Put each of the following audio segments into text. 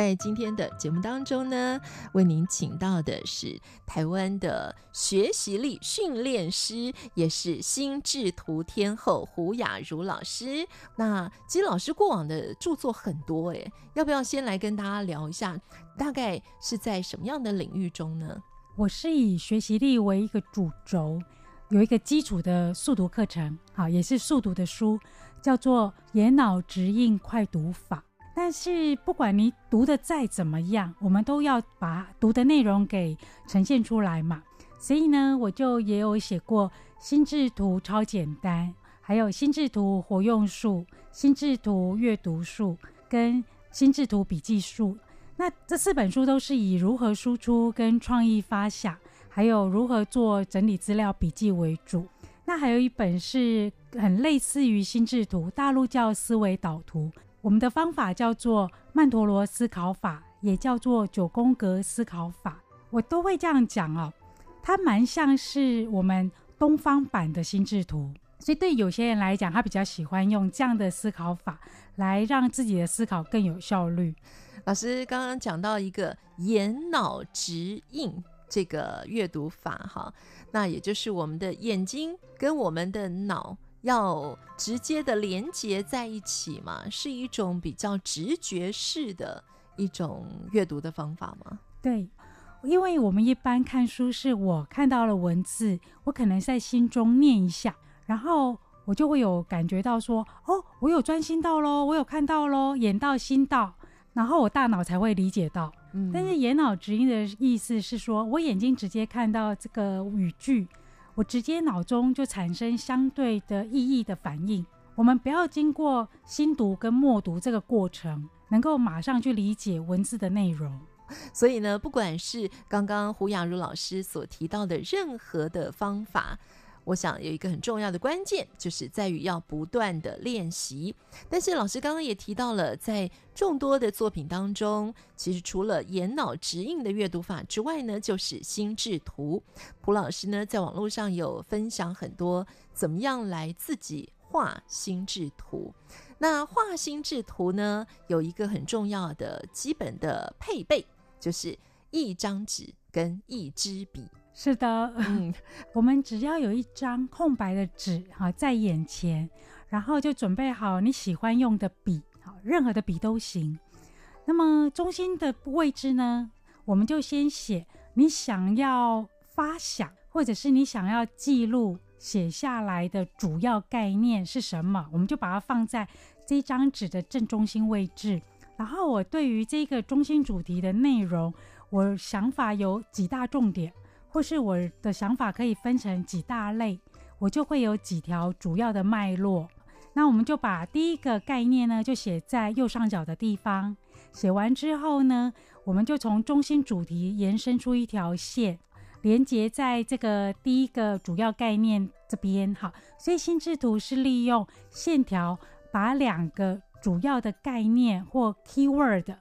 在今天的节目当中呢，为您请到的是台湾的学习力训练师，也是心智图天后胡雅茹老师。那其实老师过往的著作很多，诶，要不要先来跟大家聊一下？大概是在什么样的领域中呢？我是以学习力为一个主轴，有一个基础的速读课程，好，也是速读的书，叫做《眼脑直印快读法》。但是不管你读得再怎么样，我们都要把读的内容给呈现出来嘛。所以呢，我就也有写过心智图超简单，还有心智图活用术、心智图阅读术跟心智图笔记术。那这四本书都是以如何输出跟创意发想，还有如何做整理资料笔记为主。那还有一本是很类似于心智图，大陆叫思维导图。我们的方法叫做曼陀罗思考法，也叫做九宫格思考法，我都会这样讲哦。它蛮像是我们东方版的心智图，所以对有些人来讲，他比较喜欢用这样的思考法来让自己的思考更有效率。老师刚刚讲到一个眼脑直印这个阅读法，哈，那也就是我们的眼睛跟我们的脑。要直接的连接在一起嘛，是一种比较直觉式的一种阅读的方法吗？对，因为我们一般看书是我看到了文字，我可能在心中念一下，然后我就会有感觉到说，哦，我有专心到喽，我有看到喽，眼到心到，然后我大脑才会理解到。嗯，但是眼脑直音的意思是说，我眼睛直接看到这个语句。我直接脑中就产生相对的意义的反应。我们不要经过心读跟默读这个过程，能够马上去理解文字的内容。所以呢，不管是刚刚胡雅茹老师所提到的任何的方法。我想有一个很重要的关键，就是在于要不断的练习。但是老师刚刚也提到了，在众多的作品当中，其实除了眼脑直印的阅读法之外呢，就是心智图。胡老师呢，在网络上有分享很多怎么样来自己画心智图。那画心智图呢，有一个很重要的基本的配备，就是一张纸跟一支笔。是的，嗯，我们只要有一张空白的纸哈在眼前，然后就准备好你喜欢用的笔，好，任何的笔都行。那么中心的位置呢，我们就先写你想要发想，或者是你想要记录写下来的主要概念是什么，我们就把它放在这张纸的正中心位置。然后我对于这个中心主题的内容，我想法有几大重点。或是我的想法可以分成几大类，我就会有几条主要的脉络。那我们就把第一个概念呢，就写在右上角的地方。写完之后呢，我们就从中心主题延伸出一条线，连接在这个第一个主要概念这边。好，所以心智图是利用线条把两个主要的概念或 keyword，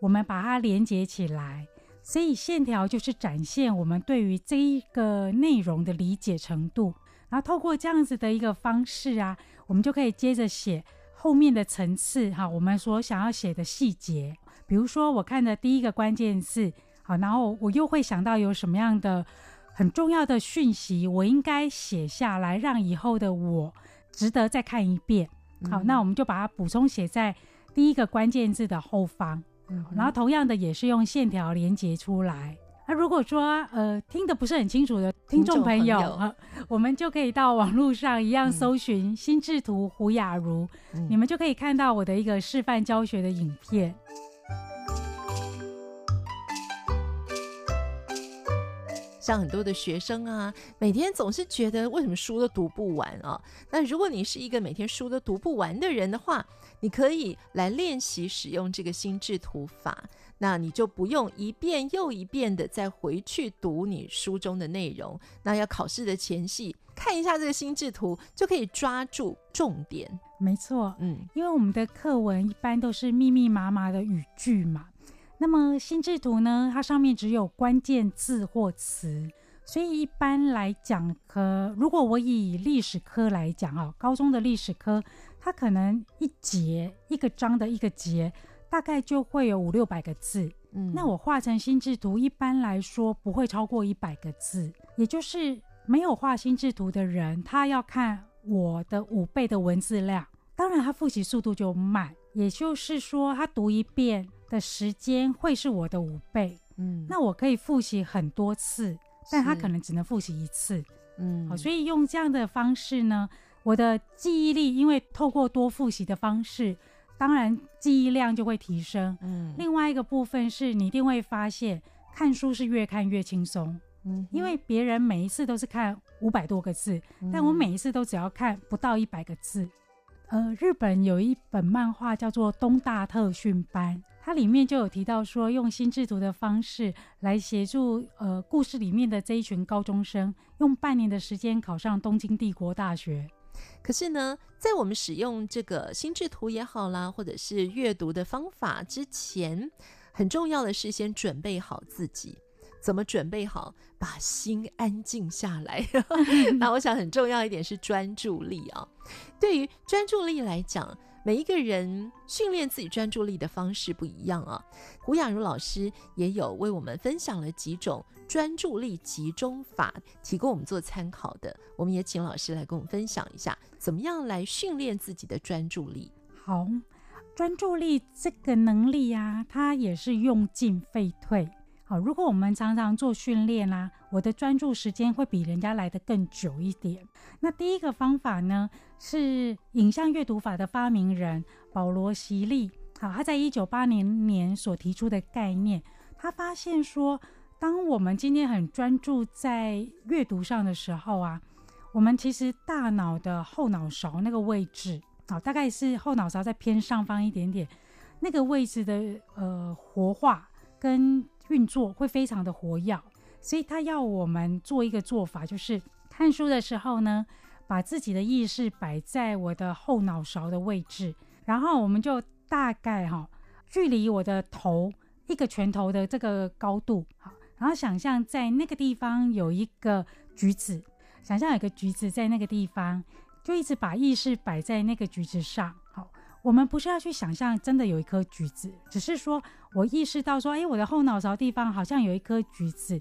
我们把它连接起来。所以线条就是展现我们对于这一个内容的理解程度，然后透过这样子的一个方式啊，我们就可以接着写后面的层次哈，我们所想要写的细节。比如说我看的第一个关键字，好，然后我又会想到有什么样的很重要的讯息，我应该写下来，让以后的我值得再看一遍。好，那我们就把它补充写在第一个关键字的后方。嗯，然后同样的也是用线条连接出来。那如果说呃听得不是很清楚的听众朋友，我们就可以到网络上一样搜寻心智图胡雅茹，嗯，你们就可以看到我的一个示范教学的影片。像很多的学生啊，每天总是觉得为什么书都读不完啊？那如果你是一个每天书都读不完的人的话，你可以来练习使用这个心智图法，那你就不用一遍又一遍的再回去读你书中的内容。那要考试的前夕看一下这个心智图，就可以抓住重点。没错，嗯，因为我们的课文一般都是密密麻麻的语句嘛。那么心智图呢，它上面只有关键字或词，所以一般来讲，可如果我以历史科来讲啊，高中的历史科，它可能一节一个章的一个节，大概就会有五六百个字。嗯，那我画成心智图，一般来说不会超过一百个字，也就是没有画心智图的人，他要看我的五倍的文字量，当然他复习速度就慢，也就是说他读一遍。的时间会是我的五倍，嗯，那我可以复习很多次，但他可能只能复习一次，嗯，好，所以用这样的方式呢，我的记忆力因为透过多复习的方式，当然记忆量就会提升，嗯，另外一个部分是你一定会发现看书是越看越轻松，嗯，因为别人每一次都是看五百多个字，但我每一次都只要看不到一百个字，呃，日本有一本漫画叫做《东大特训班》。它里面就有提到说，用心智图的方式来协助呃故事里面的这一群高中生，用半年的时间考上东京帝国大学。可是呢，在我们使用这个心智图也好啦，或者是阅读的方法之前，很重要的是先准备好自己。怎么准备好？把心安静下来。那我想很重要一点是专注力啊。对于专注力来讲。每一个人训练自己专注力的方式不一样啊。胡雅茹老师也有为我们分享了几种专注力集中法，提供我们做参考的。我们也请老师来跟我们分享一下，怎么样来训练自己的专注力。好，专注力这个能力啊，它也是用进废退。好，如果我们常常做训练啦，我的专注时间会比人家来得更久一点。那第一个方法呢，是影像阅读法的发明人保罗·席利。好，他在一九八零年所提出的概念，他发现说，当我们今天很专注在阅读上的时候啊，我们其实大脑的后脑勺那个位置，好，大概是后脑勺在偏上方一点点，那个位置的呃活化跟运作会非常的活跃，所以他要我们做一个做法，就是看书的时候呢，把自己的意识摆在我的后脑勺的位置，然后我们就大概哈，距离我的头一个拳头的这个高度，好，然后想象在那个地方有一个橘子，想象有个橘子在那个地方，就一直把意识摆在那个橘子上，我们不是要去想象真的有一颗橘子，只是说我意识到说，哎，我的后脑勺地方好像有一颗橘子，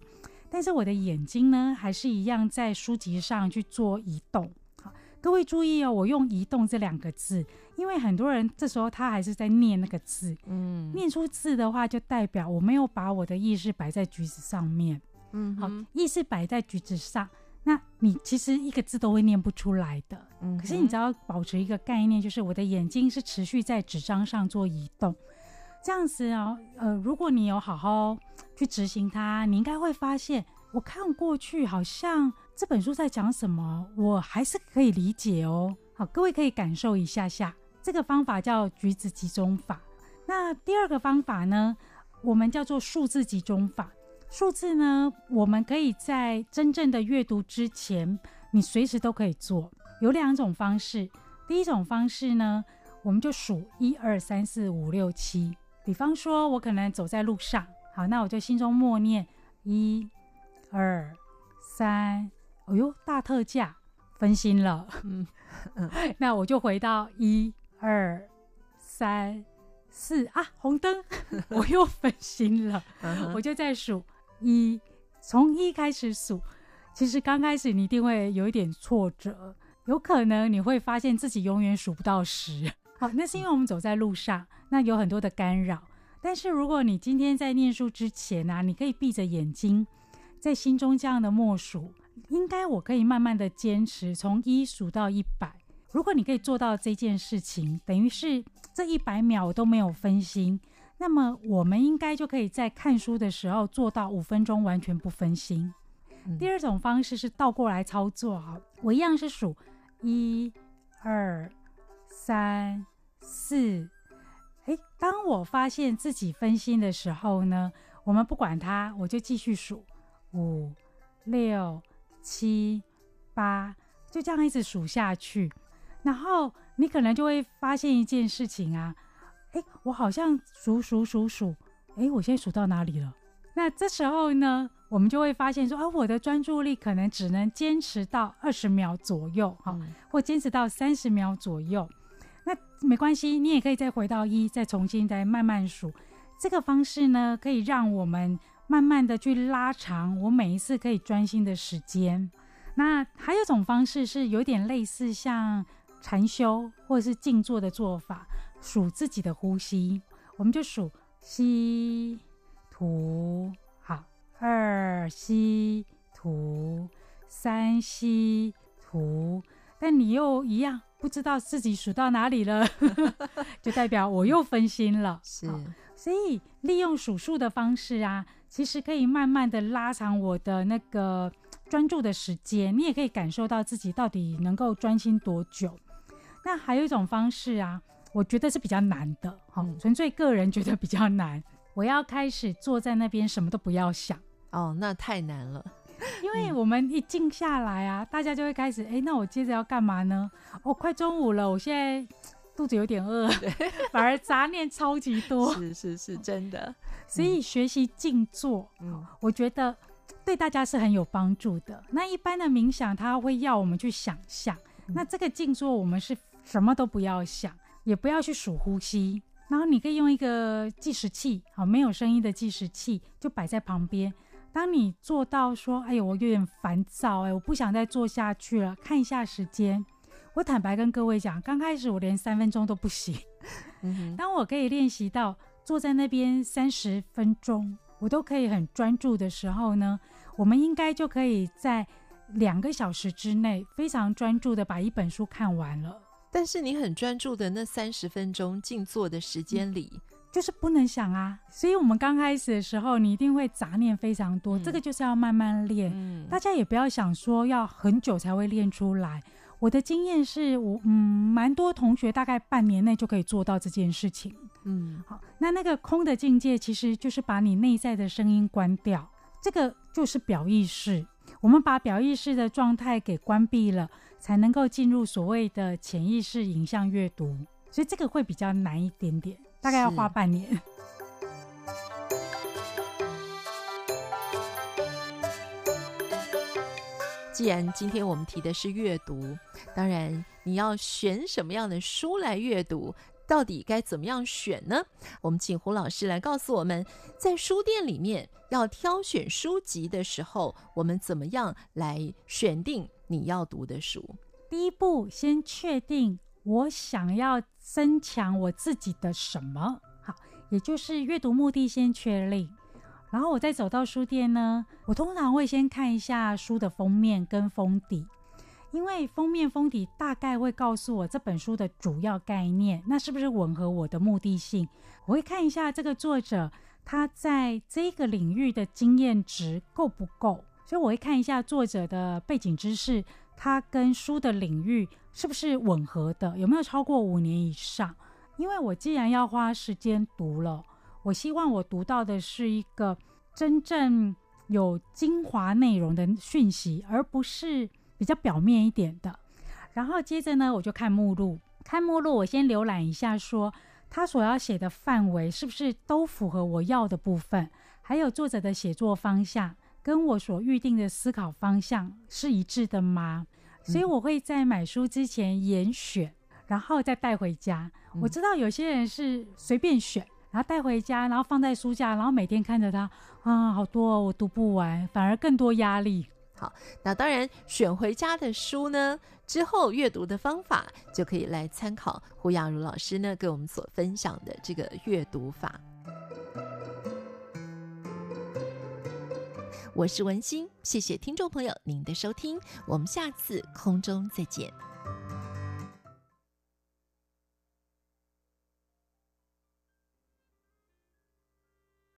但是我的眼睛呢，还是一样在书籍上去做移动。好，各位注意哦，我用“移动”这两个字，因为很多人这时候他还是在念那个字，嗯，念出字的话，就代表我没有把我的意识摆在橘子上面，嗯，好，意识摆在橘子上。那你其实一个字都会念不出来的，嗯，可是你只要保持一个概念，就是我的眼睛是持续在纸张上做移动，这样子啊，呃，如果你有好好去执行它，你应该会发现，我看过去好像这本书在讲什么，我还是可以理解哦。好，各位可以感受一下下，这个方法叫橘子集中法。那第二个方法呢，我们叫做数字集中法。数字呢，我们可以在真正的阅读之前，你随时都可以做。有两种方式，第一种方式呢，我们就数一二三四五六七。比方说，我可能走在路上，好，那我就心中默念一、二、三。哎呦，大特价，分心了。嗯嗯，那我就回到一、二、三、四啊，红灯，我又分心了，我就在数。一，从一开始数，其实刚开始你一定会有一点挫折，有可能你会发现自己永远数不到十。好，那是因为我们走在路上，那有很多的干扰。但是如果你今天在念书之前、啊，你可以闭着眼睛，在心中这样的默数，应该我可以慢慢的坚持从一数到一百。如果你可以做到这件事情，等于是这一百秒我都没有分心。那么我们应该就可以在看书的时候做到五分钟完全不分心。嗯、第二种方式是倒过来操作哈，我一样是数一、二、三、四。诶，当我发现自己分心的时候呢，我们不管它，我就继续数五、六、七、八，就这样一直数下去。然后你可能就会发现一件事情啊，诶，我好像数数数数，哎，我现在数到哪里了？那这时候呢，我们就会发现说啊，我的专注力可能只能坚持到二十秒左右，哈、嗯，或坚持到三十秒左右。那没关系，你也可以再回到一，再重新再慢慢数。这个方式呢，可以让我们慢慢的去拉长我每一次可以专心的时间。那还有一种方式是有点类似像禅修或者是静坐的做法，数自己的呼吸，我们就数吸吐，好，二吸吐，三吸吐，但你又一样。不知道自己数到哪里了，就代表我又分心了。是，所以利用数数的方式啊，其实可以慢慢的拉长我的那个专注的时间。你也可以感受到自己到底能够专心多久。那还有一种方式啊，我觉得是比较难的，哈、嗯，纯粹个人觉得比较难。我要开始坐在那边，什么都不要想。哦，那太难了。因为我们一静下来啊，大家就会开始，哎，那我接着要干嘛呢？哦，快中午了，我现在肚子有点饿，反而杂念超级多。是是是，真的。所以学习静坐，嗯，我觉得对大家是很有帮助的。那一般的冥想，它会要我们去想象。那这个静坐，我们是什么都不要想，也不要去数呼吸，然后你可以用一个计时器，好，没有声音的计时器，就摆在旁边。当你做到说：“哎呦，我有点烦躁，哎，我不想再做下去了。”看一下时间，我坦白跟各位讲，刚开始我连三分钟都不行。嗯。当我可以练习到坐在那边三十分钟，我都可以很专注的时候呢，我们应该就可以在两个小时之内非常专注的把一本书看完了。但是你很专注的那三十分钟静坐的时间里。嗯就是不能想啊，所以我们刚开始的时候，你一定会杂念非常多，嗯、这个就是要慢慢练。嗯、大家也不要想说要很久才会练出来。我的经验是我嗯，蛮多同学大概半年内就可以做到这件事情。嗯，好，那那个空的境界其实就是把你内在的声音关掉，这个就是表意识。我们把表意识的状态给关闭了，才能够进入所谓的潜意识影像阅读，所以这个会比较难一点点。大概要花半年。既然今天我们提的是阅读，当然你要选什么样的书来阅读，到底该怎么样选呢？我们请胡老师来告诉我们，在书店里面要挑选书籍的时候，我们怎么样来选定你要读的书？第一步，先确定。我想要增强我自己的什么？好，也就是阅读目的先确立，然后我再走到书店呢。我通常会先看一下书的封面跟封底，因为封面封底大概会告诉我这本书的主要概念，那是不是吻合我的目的性？我会看一下这个作者他在这个领域的经验值够不够，所以我会看一下作者的背景知识。他跟书的领域是不是吻合的？有没有超过五年以上？因为我既然要花时间读了，我希望我读到的是一个真正有精华内容的讯息，而不是比较表面一点的。然后接着呢，我就看目录，看目录，我先浏览一下说，说他所要写的范围是不是都符合我要的部分，还有作者的写作方向。跟我所预定的思考方向是一致的吗？所以我会在买书之前严选，然后再带回家。我知道有些人是随便选，然后带回家，然后放在书架，然后每天看着它啊，好多哦，我读不完，反而更多压力。好，那当然选回家的书呢，之后阅读的方法就可以来参考胡亚茹老师呢给我们所分享的这个阅读法。我是文心，谢谢听众朋友您的收听，我们下次空中再见。